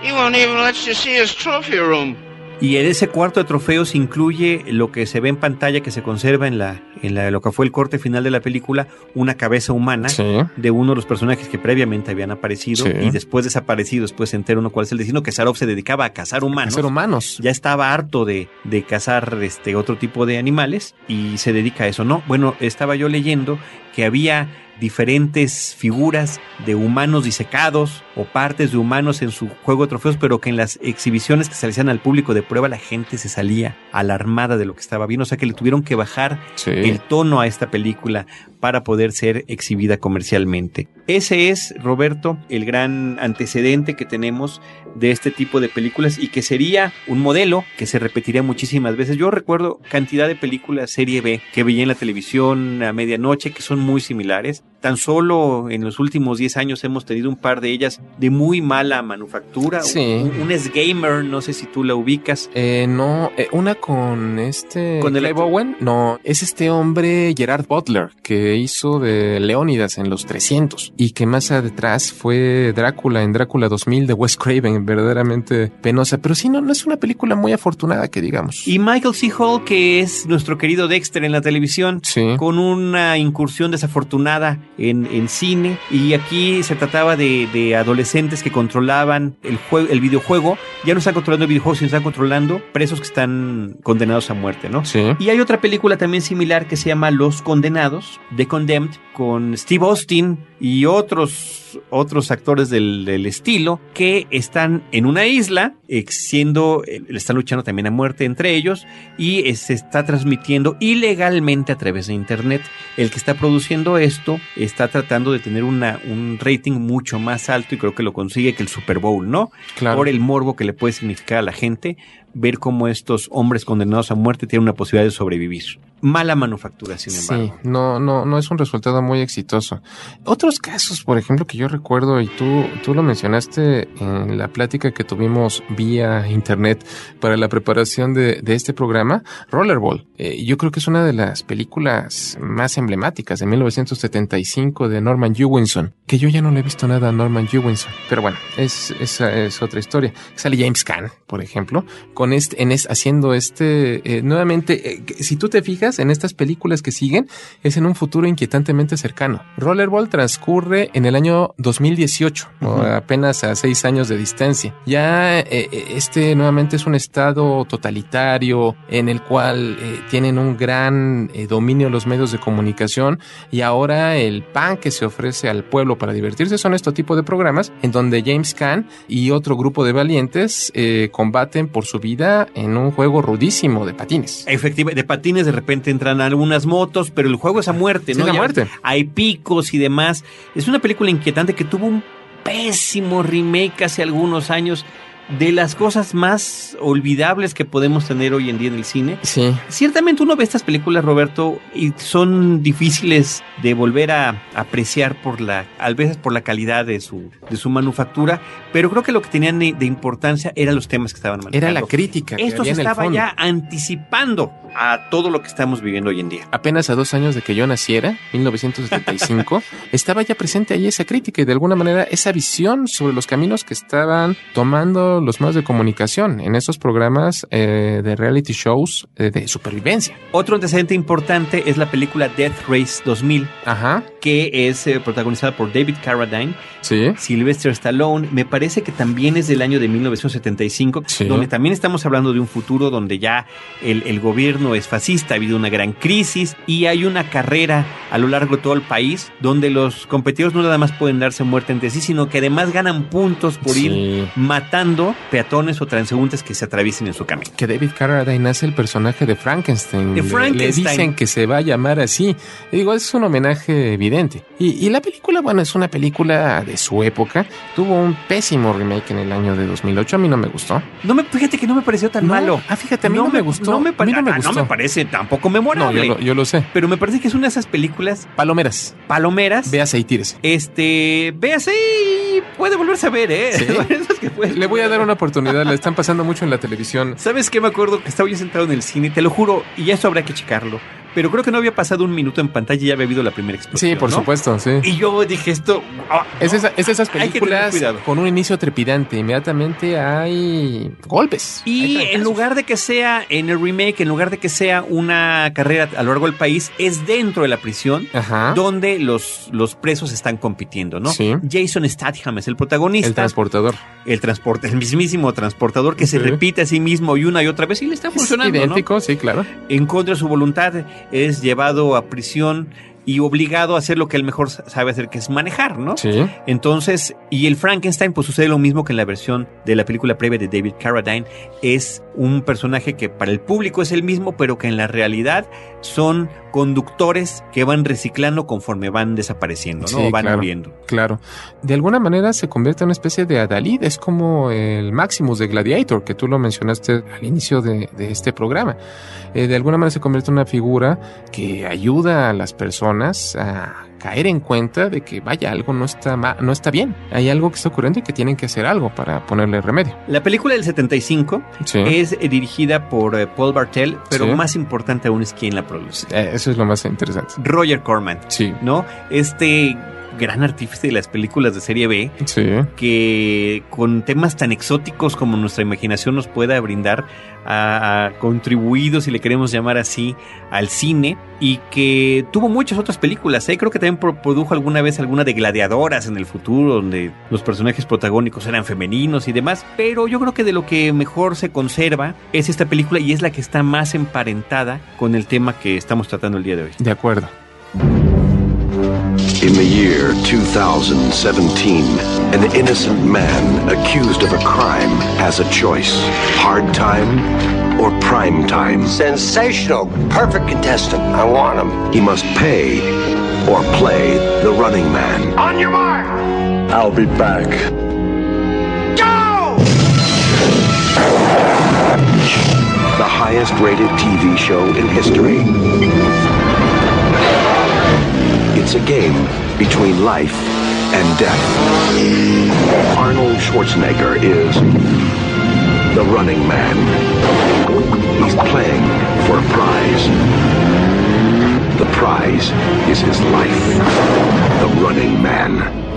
He won't even let you see his trophy room. Y en ese cuarto de trofeos incluye lo que se ve en pantalla, que se conserva en la, en la, lo que fue el corte final de la película, una cabeza humana de uno de los personajes que previamente habían aparecido Sí. y después desaparecido, después se entera uno cuál es el destino, que Sarov se dedicaba a cazar humanos. Cazar humanos. Ya estaba harto de, de cazar este otro tipo de animales y se dedica a eso. No, bueno, estaba yo leyendo que había diferentes figuras de humanos disecados o partes de humanos en su juego de trofeos, pero que en las exhibiciones que se le hacían al público de prueba la gente se salía alarmada de lo que estaba viendo, o sea que le tuvieron que bajar el tono a esta película para poder ser exhibida comercialmente. Ese es, Roberto, el gran antecedente que tenemos de este tipo de películas y que sería un modelo que se repetiría muchísimas veces. Yo recuerdo cantidad de películas serie B que veía en la televisión a medianoche que son muy similares. Tan solo en los últimos 10 años hemos tenido un par de ellas de muy mala manufactura. Sí. Un, un S-Gamer, no sé si tú la ubicas. Eh, no, eh, una con este. ¿Con el Clive Owen? No, es este hombre Gerard Butler que hizo de Leónidas en los 300 y que más atrás fue Drácula en Drácula 2000 de Wes Craven, verdaderamente penosa. Pero sí, no, no es una película muy afortunada que digamos. Y Michael C. Hall, que es nuestro querido Dexter en la televisión, con una incursión desafortunada en, en cine. Y aquí se trataba de, de adolescentes que controlaban el, juego, el videojuego. Ya no están controlando el videojuego, sino están controlando presos que están condenados a muerte, ¿no? Sí. Y hay otra película también similar que se llama Los Condenados, The Condemned, con Steve Austin y otros, otros actores del, del estilo que están en una isla, eh, siendo, eh, están luchando también a muerte entre ellos y eh, se está transmitiendo ilegalmente a través de internet. El que está produciendo esto está tratando de tener una, un rating mucho más alto y creo que lo consigue que el Super Bowl, ¿no? Claro. Por el morbo que le puede significar a la gente ver cómo estos hombres condenados a muerte tienen una posibilidad de sobrevivir. Mala manufactura, sin embargo. Sí, no, no, no es un resultado muy exitoso. Otros casos, por ejemplo, que yo recuerdo, y tú, tú lo mencionaste en la plática que tuvimos vía internet para la preparación de, de este programa, Rollerball. Eh, yo creo que es una de las películas más emblemáticas de 1975 de Norman Jewinson, que yo ya no le he visto nada a Norman Jewinson, pero bueno, es, esa es otra historia. Sale James Caan, por ejemplo, con este, en es, haciendo este, eh, nuevamente, eh, si tú te fijas en estas películas que siguen, es en un futuro inquietantemente cercano. Rollerball transcurre en el año 2018, o Ujú. apenas a seis años de distancia. Ya eh, eh, este nuevamente es un estado totalitario en el cual eh, tienen un gran eh, dominio los medios de comunicación y ahora el pan que se ofrece al pueblo para divertirse son este tipo de programas en donde James Caan y otro grupo de valientes combaten por su vida en un juego rudísimo de patines. Efectivamente, de patines de repente entran algunas motos, pero el juego es a muerte, Sí, ¿no? es a muerte. Hay picos y demás. Es una película inquietante que tuvo un pésimo remake hace algunos años. De las cosas más olvidables que podemos tener hoy en día en el cine. Sí. Ciertamente uno ve estas películas, Roberto, y son difíciles de volver a apreciar por la, a veces por la calidad de su, de su manufactura, pero creo que lo que tenían de, importancia eran los temas que estaban manejando. Era la crítica que Esto había se en el estaba fondo. ya anticipando a todo lo que estamos viviendo hoy en día. apenas a dos años de que yo naciera, 1975, estaba ya presente ahí esa crítica y de alguna manera esa visión sobre los caminos que estaban tomando los medios de comunicación en esos programas eh, de reality shows eh, de supervivencia. Otro antecedente importante es la película Death Race 2000, Ajá. que es eh, protagonizada por David Carradine, Sí. Sylvester Stallone. Me parece que también es del año de 1975, Sí. donde también estamos hablando de un futuro donde ya el, el gobierno es fascista, ha habido una gran crisis y hay una carrera a lo largo de todo el país donde los competidores no nada más pueden darse muerte entre sí, sino que además ganan puntos por Sí. ir matando peatones o transeúntes que se atraviesen en su camino. Que David Carradine hace el personaje de Frankenstein. De Frankenstein. Le, dicen que se va a llamar así. Y digo, es un homenaje evidente. Y, y la película, bueno, es una película de su época. Tuvo un pésimo remake en el año de 2008. A mí no me gustó. No me, fíjate que no me pareció tan No, malo. ah, fíjate, a mí no me gustó. No me, A mí no me ah, gustó. no me parece tampoco No, memorable. yo lo, yo lo sé. Pero me parece que es una de esas películas Palomeras. palomeras. Véase y tírese. Este, véase y puede volverse a ver, ¿eh? Sí. Esas que puede- Le voy a dar dar una oportunidad, la están pasando mucho en la televisión. ¿Sabes qué me acuerdo? Que estaba yo sentado en el cine, te lo juro, y eso habrá que checarlo. Pero creo que no había pasado un minuto en pantalla y ya había habido la primera explosión. Sí, por ¿no? supuesto, sí. Y yo dije esto. ah, Es, esa- es esas películas con un inicio trepidante. Inmediatamente hay golpes. Y en lugar de que sea en el remake, en lugar de que sea una carrera a lo largo del país, es dentro de la prisión donde los, los presos están compitiendo, ¿no? Sí. Jason Statham es el protagonista. El transportador. El transporte, el mismísimo transportador que se repite a sí mismo y una y otra vez y le está funcionando. idéntico, sí, claro. En contra de su voluntad es llevado a prisión y obligado a hacer lo que él mejor sabe hacer, que es manejar, ¿no? Sí. Entonces, y el Frankenstein, pues sucede lo mismo que en la versión de la película previa de David Carradine. Es un personaje que para el público es el mismo, pero que en la realidad son conductores que van reciclando conforme van desapareciendo, ¿no? Sí, van claro, muriendo. Claro. De alguna manera se convierte en una especie de Adalid. Es como el Maximus de Gladiator, que tú lo mencionaste al inicio de, de este programa. Eh, de alguna manera se convierte en una figura que ayuda a las personas a caer en cuenta de que, vaya, algo no está, no está bien. Hay algo que está ocurriendo y que tienen que hacer algo para ponerle remedio. La película del 75 Sí. es eh, dirigida por eh, Paul Bartel, pero Sí. más importante aún es quién la produce. Eso es lo más interesante. Roger Corman. Sí. ¿No? Este gran artífice de las películas de serie B. Sí. Que con temas tan exóticos como nuestra imaginación nos pueda brindar, ha, ha contribuido, si le queremos llamar así, al cine y que tuvo muchas otras películas. ¿eh? Creo que también pro- produjo alguna vez alguna de gladiadoras en el futuro, donde los personajes protagónicos eran femeninos y demás. Pero yo creo que de lo que mejor se conserva es esta película y es la que está más emparentada con el tema que estamos tratando el día de hoy. De acuerdo. In the year 2017, an innocent man accused of a crime has a choice hard time or prime time. Sensational. Perfect contestant. I want him. He must pay or play the running man. On your mark. I'll be back. Go! The highest rated TV show in history. It's a game between life and death. Arnold Schwarzenegger is the running man. He's playing for a prize. The prize is his life. The running man.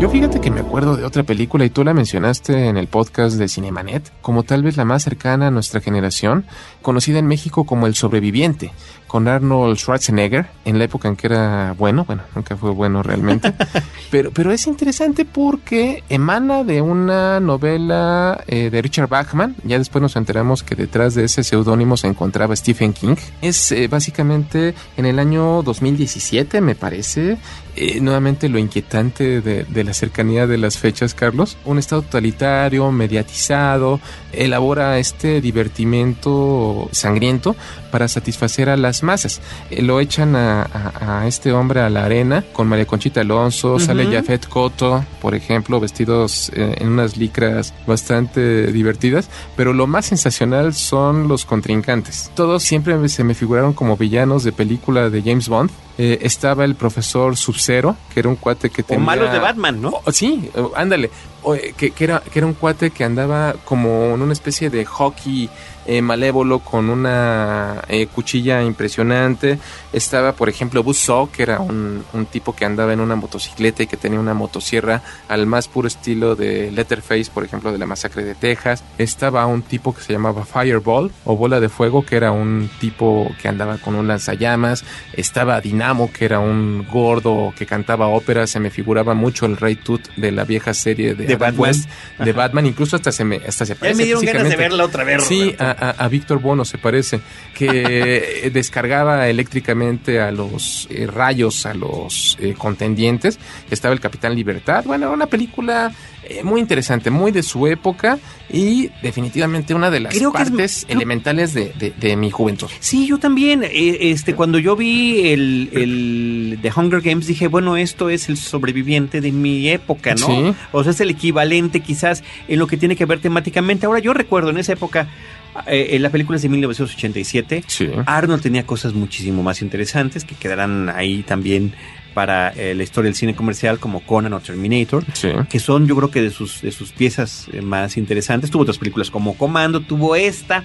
Yo fíjate que me acuerdo de otra película y tú la mencionaste en el podcast de Cinemanet como tal vez la más cercana a nuestra generación, conocida en México como El Sobreviviente, con Arnold Schwarzenegger en la época en que era bueno, bueno, nunca fue bueno realmente, pero, pero es interesante porque emana de una novela eh, de Richard Bachman, ya después nos enteramos que detrás de ese seudónimo se encontraba Stephen King, es eh, básicamente en el año 2017 me parece, eh, nuevamente lo inquietante de, de la cercanía de las fechas, Carlos. Un estado totalitario, mediatizado, elabora este divertimento sangriento para satisfacer a las masas. Eh, lo echan a, a- a este hombre a la arena con María Conchita Alonso, sale. Jafet Koto, por ejemplo, vestidos eh, en unas licras bastante divertidas, pero lo más sensacional son los contrincantes. Todos siempre se me figuraron como villanos de película de James Bond. Eh, estaba el profesor Sub-Zero, que era un cuate que O tenía... malos de Batman, ¿no? Oh, sí, oh, ándale. O, eh, que, que era, que era un cuate que andaba como en una especie de hockey eh, malévolo con una eh, cuchilla impresionante. Estaba, por ejemplo, Buzzsaw, que era un, un tipo que andaba en una motocicleta y que tenía una motosierra al más puro estilo de Letterface, por ejemplo, de la masacre de Texas. Estaba un tipo que se llamaba Fireball o Bola de Fuego, que era un tipo que andaba con un lanzallamas. Estaba Dinamo, que era un gordo que cantaba ópera. Se me figuraba mucho el Rey Tut de la vieja serie de, Batman. West, de. Batman. Incluso hasta se me, hasta se Ya parece me dieron ganas de verla otra vez, Sí, a, a- a Víctor Bono se parece, que descargaba eléctricamente a los eh, rayos, a los eh, contendientes. Estaba el Capitán Libertad. Bueno, era una película eh, muy interesante, muy de su época y definitivamente una de las Creo que es- partes elementales de, de- de mi juventud. Sí, yo también. eh, Este, cuando yo vi el, el The Hunger Games, dije, bueno, esto es el sobreviviente de mi época, ¿no? Sí. O sea, es el equivalente quizás en lo que tiene que ver temáticamente. Ahora, yo recuerdo en esa época, eh, en la película es de 1987, Arnold tenía cosas muchísimo más interesantes que quedarán ahí también para eh, la historia del cine comercial como Conan o Terminator, que son yo creo que de sus, de sus piezas eh, más interesantes. Tuvo otras películas como Comando, tuvo esta,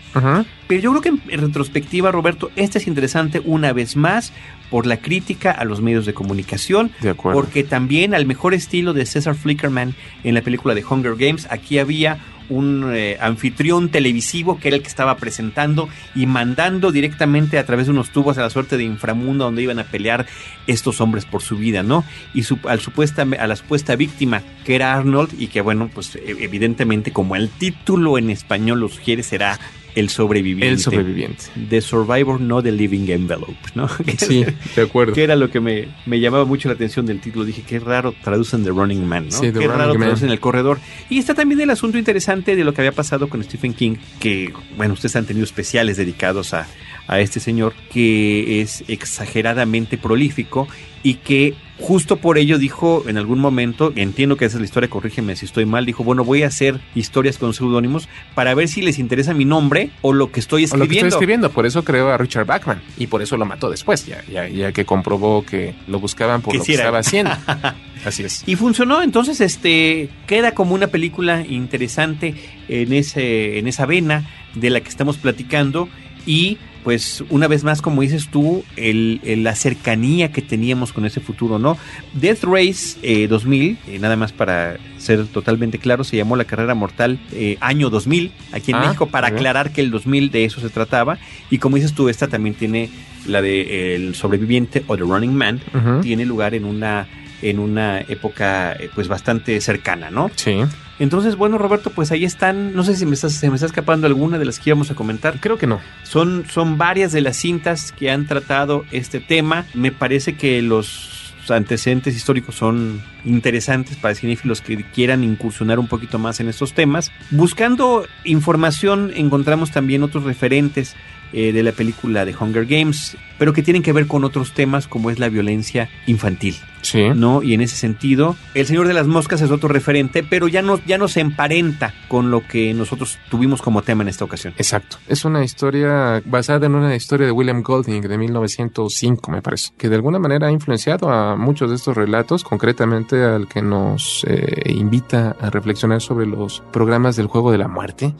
pero yo creo que en, en retrospectiva, Roberto, esta es interesante una vez más por la crítica a los medios de comunicación, De acuerdo. porque también al mejor estilo de César Flickerman en la película de Hunger Games, aquí había un eh, anfitrión televisivo que era el que estaba presentando y mandando directamente a través de unos tubos a la suerte de inframundo donde iban a pelear estos hombres por su vida, ¿no? Y su- al supuesta, a la supuesta víctima que era Arnold y que bueno, pues e- evidentemente como el título en español lo sugiere será el sobreviviente. El sobreviviente. The Survivor, no The Living Envelope, ¿no? Sí, de acuerdo. Que era lo que me, me llamaba mucho la atención del título. Dije, qué raro traducen The Running Man, ¿no? Sí, qué raro Man. traducen El Corredor. Y está también el asunto interesante de lo que había pasado con Stephen King, que, bueno, ustedes han tenido especiales dedicados a, a este señor, que es exageradamente prolífico y que justo por ello dijo en algún momento, entiendo que esa es la historia, corrígeme si estoy mal, dijo, bueno, voy a hacer historias con seudónimos para ver si les interesa mi nombre o lo que estoy O lo que escribiendo. estoy escribiendo, por eso creó a Richard Bachman y por eso lo mató después, ya, ya, ya que comprobó que lo buscaban por Que lo sí que era. estaba haciendo. Así es. Y funcionó, entonces este queda como una película interesante en ese en esa vena de la que estamos platicando y pues una vez más como dices tú el, el- la cercanía que teníamos con ese futuro, ¿no? Death Race eh, 2000, eh, nada más para ser totalmente claro, se llamó la carrera mortal eh, año 2000 aquí en Ah, México para bien. aclarar que el 2000 de eso se trataba y como dices tú esta también tiene la de El sobreviviente o The Running Man tiene lugar en una en una época eh, pues bastante cercana, ¿no? Sí. Entonces, bueno, Roberto, pues ahí están, no sé si me está, se me está escapando alguna de las que íbamos a comentar. Creo que no. Son, son varias de las cintas que han tratado este tema. Me parece que los antecedentes históricos son interesantes para cinéfilos que quieran incursionar un poquito más en estos temas. Buscando información encontramos también otros referentes eh, de la película de Hunger Games, pero que tienen que ver con otros temas como es la violencia infantil. Sí. ¿no? Y en ese sentido, El Señor de las Moscas es otro referente, pero ya no, ya no se emparenta con lo que nosotros tuvimos como tema en esta ocasión. Exacto. Es una historia basada en una historia de William Golding de 1905, me parece, que de alguna manera ha influenciado a muchos de estos relatos, concretamente al que nos eh, invita a reflexionar sobre los programas del juego de la muerte.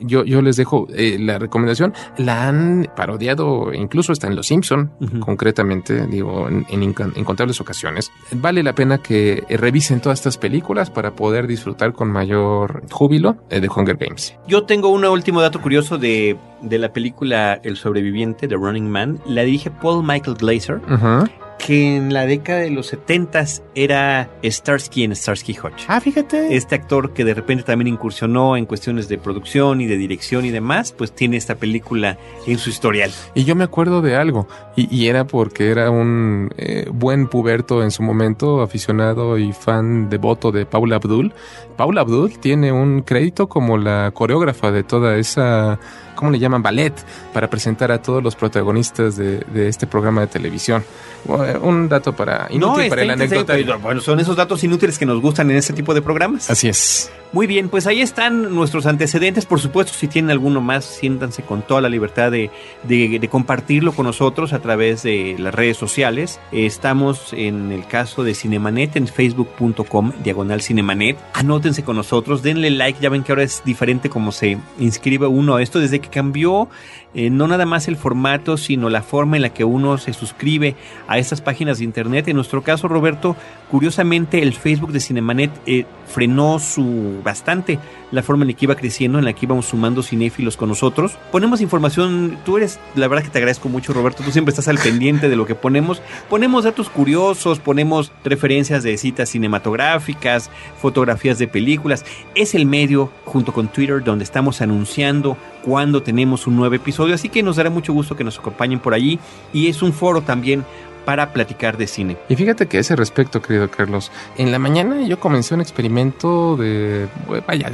Yo, yo les dejo eh, la recomendación. La han parodiado incluso hasta en Los Simpson, concretamente, digo, en, en incontables ocasiones. Vale la pena que eh, revisen todas estas películas para poder disfrutar con mayor júbilo eh, de Hunger Games. Yo tengo un último dato curioso de, de la película El Sobreviviente, de Running Man. La dirige Paul Michael Glazer, Ujú. Que en la década de los 70 era Starsky en Starsky Hutch. Ah, fíjate. Este actor que de repente también incursionó en cuestiones de producción y de dirección y demás, pues tiene esta película en su historial. Y yo me acuerdo de algo, y, y era porque era un eh, buen puberto en su momento, aficionado y fan devoto de Paula Abdul. Paula Abdul tiene un crédito como la coreógrafa de toda esa, ¿cómo le llaman? Ballet, para presentar a todos los protagonistas de, de este programa de televisión. Bueno, Un dato para inútil para el anécdota. Bueno, son esos datos inútiles que nos gustan en este tipo de programas. Así es. Muy bien, pues ahí están nuestros antecedentes. Por supuesto, si tienen alguno más, siéntanse con toda la libertad de, compartirlo con nosotros a través de las redes sociales. Estamos en el caso de Cinemanet en facebook.com, diagonal Cinemanet. Anótense con nosotros, denle like. Ya ven que ahora es diferente como se inscribe uno a esto desde que cambió eh, no nada más el formato, sino la forma en la que uno se suscribe a estas páginas de internet. En nuestro caso, Roberto, curiosamente el Facebook de Cinemanet eh, frenó su bastante la forma en la que iba creciendo, en la que íbamos sumando cinéfilos con nosotros. Ponemos información, tú eres, la verdad que te agradezco mucho, Roberto, tú siempre estás al pendiente de lo que ponemos. Ponemos datos curiosos, ponemos referencias de citas cinematográficas, fotografías de películas. Es el medio, junto con Twitter, donde estamos anunciando cuando tenemos un nuevo episodio, así que nos dará mucho gusto que nos acompañen por allí. Y es un foro también para platicar de cine. Y fíjate que a ese respecto, querido Carlos, en la mañana yo comencé un experimento de, vaya,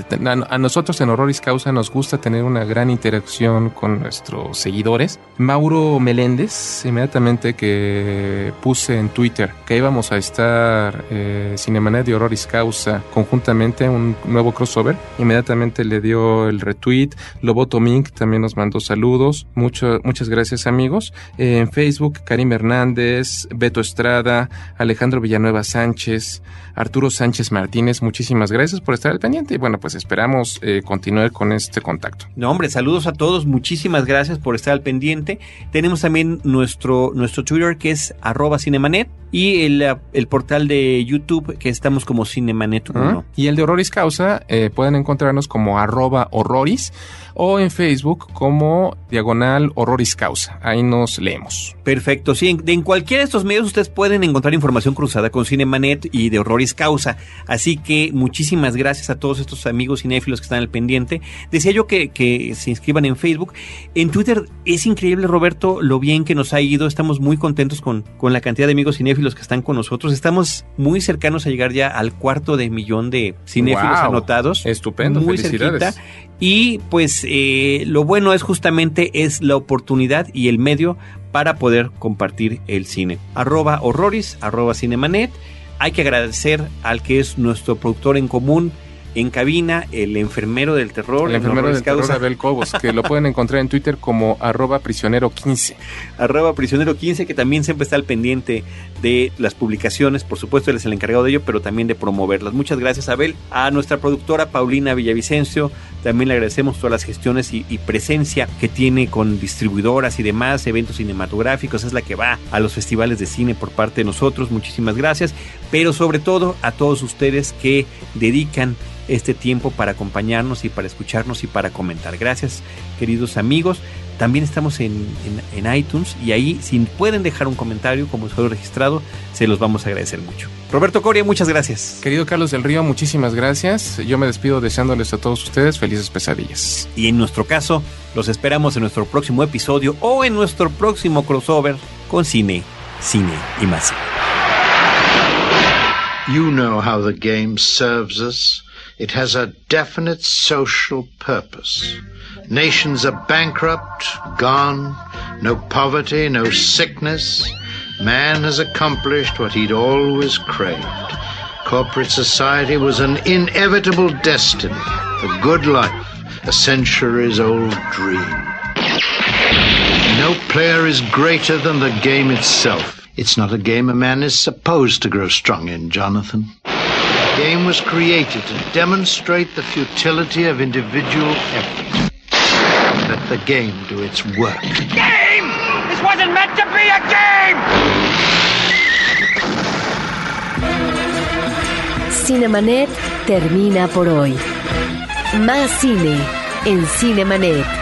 a, nosotros en Horroris Causa nos gusta tener una gran interacción con nuestros seguidores. Mauro Meléndez, inmediatamente que puse en Twitter que íbamos a estar eh, Cinemanet y Horroris Causa conjuntamente, un nuevo crossover, inmediatamente le dio el retweet, Loboto Mink también nos mandó saludos, Mucho, muchas gracias amigos. Eh, en Facebook, Karim Hernández, López, Beto Estrada, Alejandro Villanueva Sánchez, Arturo Sánchez Martínez, muchísimas gracias por estar al pendiente y bueno, pues esperamos eh, continuar con este contacto. No, hombre, saludos a todos, muchísimas gracias por estar al pendiente. Tenemos también nuestro, nuestro Twitter que es arroba cinemanet y el, el portal de YouTube que estamos como Cinemanet 1. Y el de Horroris Causa eh, pueden encontrarnos como arroba horroris o en Facebook como diagonal horroris causa. Ahí nos leemos. Perfecto, sí, en, en cualquiera de estos medios ustedes pueden encontrar información cruzada con Cinemanet y de Horroris Causa. Así que muchísimas gracias a todos estos amigos cinéfilos que están al pendiente. Decía yo que, que se inscriban en Facebook. En Twitter es increíble, Roberto, lo bien que nos ha ido. Estamos muy contentos con, con la cantidad de amigos cinéfilos que están con nosotros. Estamos muy cercanos a llegar ya al cuarto de millón de cinéfilos Wow. anotados. Estupendo, muy felicidades. cerquita. Y pues eh, lo bueno es justamente es la oportunidad y el medio para poder compartir el cine. Arroba horroris, arroba cinemanet. Hay que agradecer al que es nuestro productor en común en cabina, el enfermero del terror. El en enfermero del terror. Abel Cobos, que lo pueden encontrar en Twitter como arroba prisionero 15. arroba prisionero 15 que también siempre está al pendiente de las publicaciones por supuesto él es el encargado de ello pero también de promoverlas muchas gracias Abel a nuestra productora Paulina Villavicencio también le agradecemos todas las gestiones y, y presencia que tiene con distribuidoras y demás eventos cinematográficos es la que va a los festivales de cine por parte de nosotros muchísimas gracias pero sobre todo a todos ustedes que dedican este tiempo para acompañarnos y para escucharnos y para comentar. Gracias, queridos amigos. También estamos en, en- en iTunes y ahí, si pueden dejar un comentario como usuario registrado, se los vamos a agradecer mucho. Roberto Coria, muchas gracias. Querido Carlos del Río, muchísimas gracias. Yo me despido deseándoles a todos ustedes felices pesadillas. Y en nuestro caso, los esperamos en nuestro próximo episodio o en nuestro próximo crossover con cine, cine y más. cine. You know how the game serves us. It has a definite social purpose. Nations are bankrupt, gone, no poverty, no sickness. Man has accomplished what he'd always craved. Corporate society was an inevitable destiny, a good life, a centuries old dream. No player is greater than the game itself. It's not a game a man is supposed to grow strong in, Jonathan. The game was created to demonstrate the futility of individual effort. Let the game do its work. Game! This wasn't meant to be a game! Cinemanet termina por hoy. Más cine en Cinemanet.